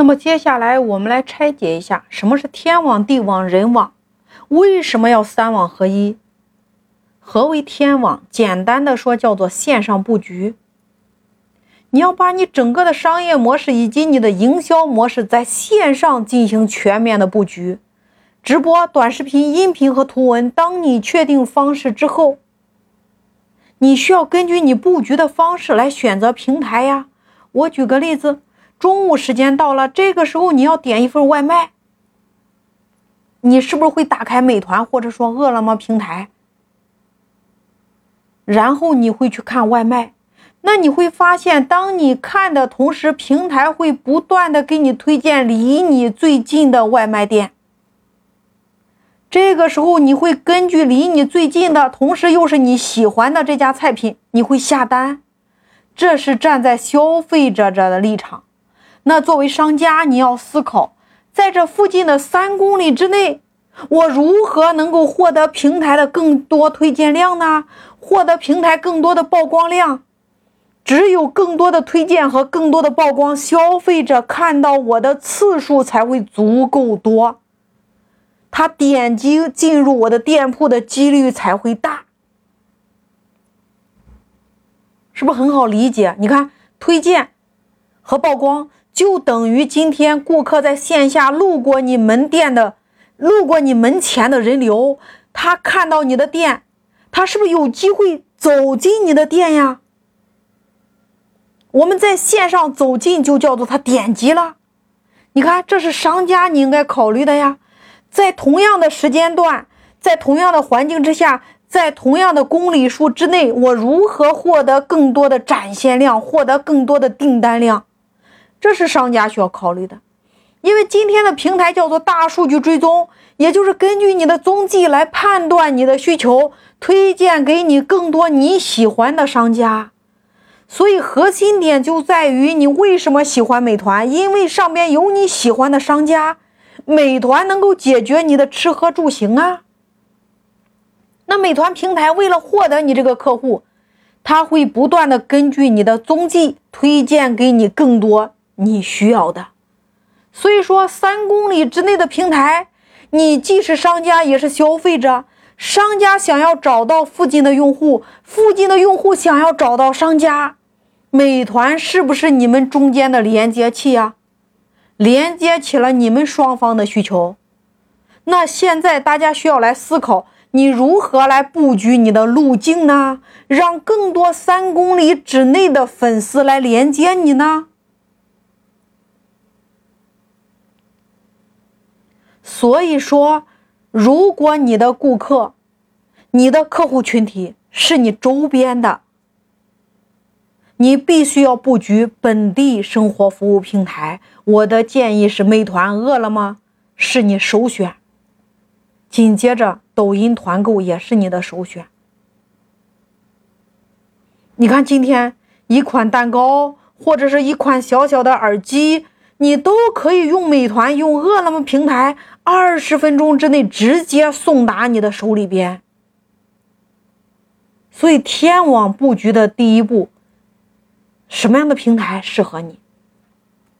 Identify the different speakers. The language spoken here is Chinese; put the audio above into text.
Speaker 1: 那么接下来我们来拆解一下，什么是天网、地网、人网？为什么要三网合一？何为天网？简单的说，叫做线上布局。你要把你整个的商业模式以及你的营销模式在线上进行全面的布局，直播、短视频、音频和图文。当你确定方式之后，你需要根据你布局的方式来选择平台呀。我举个例子，中午时间到了，这个时候你要点一份外卖，你是不是会打开美团或者说饿了么平台，然后你会去看外卖？那你会发现，当你看的同时，平台会不断的给你推荐离你最近的外卖店。这个时候，你会根据离你最近的，同时又是你喜欢的这家菜品，你会下单。这是站在消费者者的立场。那作为商家，你要思考，在这附近的三公里之内，我如何能够获得平台的更多推荐量呢？获得平台更多的曝光量。只有更多的推荐和更多的曝光，消费者看到我的次数才会足够多，他点击进入我的店铺的几率才会大，是不是很好理解？你看，推荐和曝光就等于今天顾客在线下路过你门店的、路过你门前的人流，他看到你的店，他是不是有机会走进你的店呀？我们在线上走进，就叫做他点击了。你看，这是商家你应该考虑的呀。在同样的时间段，在同样的环境之下，在同样的公里数之内，我如何获得更多的展现量，获得更多的订单量？这是商家需要考虑的。因为今天的平台叫做大数据追踪，也就是根据你的踪迹来判断你的需求，推荐给你更多你喜欢的商家。所以核心点就在于你为什么喜欢美团？因为上边有你喜欢的商家，美团能够解决你的吃喝住行啊。那美团平台为了获得你这个客户，他会不断的根据你的踪迹推荐给你更多你需要的。所以说，三公里之内的平台，你既是商家也是消费者。商家想要找到附近的用户，附近的用户想要找到商家。美团是不是你们中间的连接器呀？连接起了你们双方的需求。那现在大家需要来思考，你如何来布局你的路径呢？让更多三公里之内的粉丝来连接你呢？所以说，如果你的顾客、你的客户群体是你周边的。你必须要布局本地生活服务平台。我的建议是，美团、饿了么是你首选。紧接着，抖音团购也是你的首选。你看，今天一款蛋糕或者是一款小小的耳机，你都可以用美团、用饿了么平台，二十分钟之内直接送达你的手里边。所以，天网布局的第一步。什么样的平台适合你？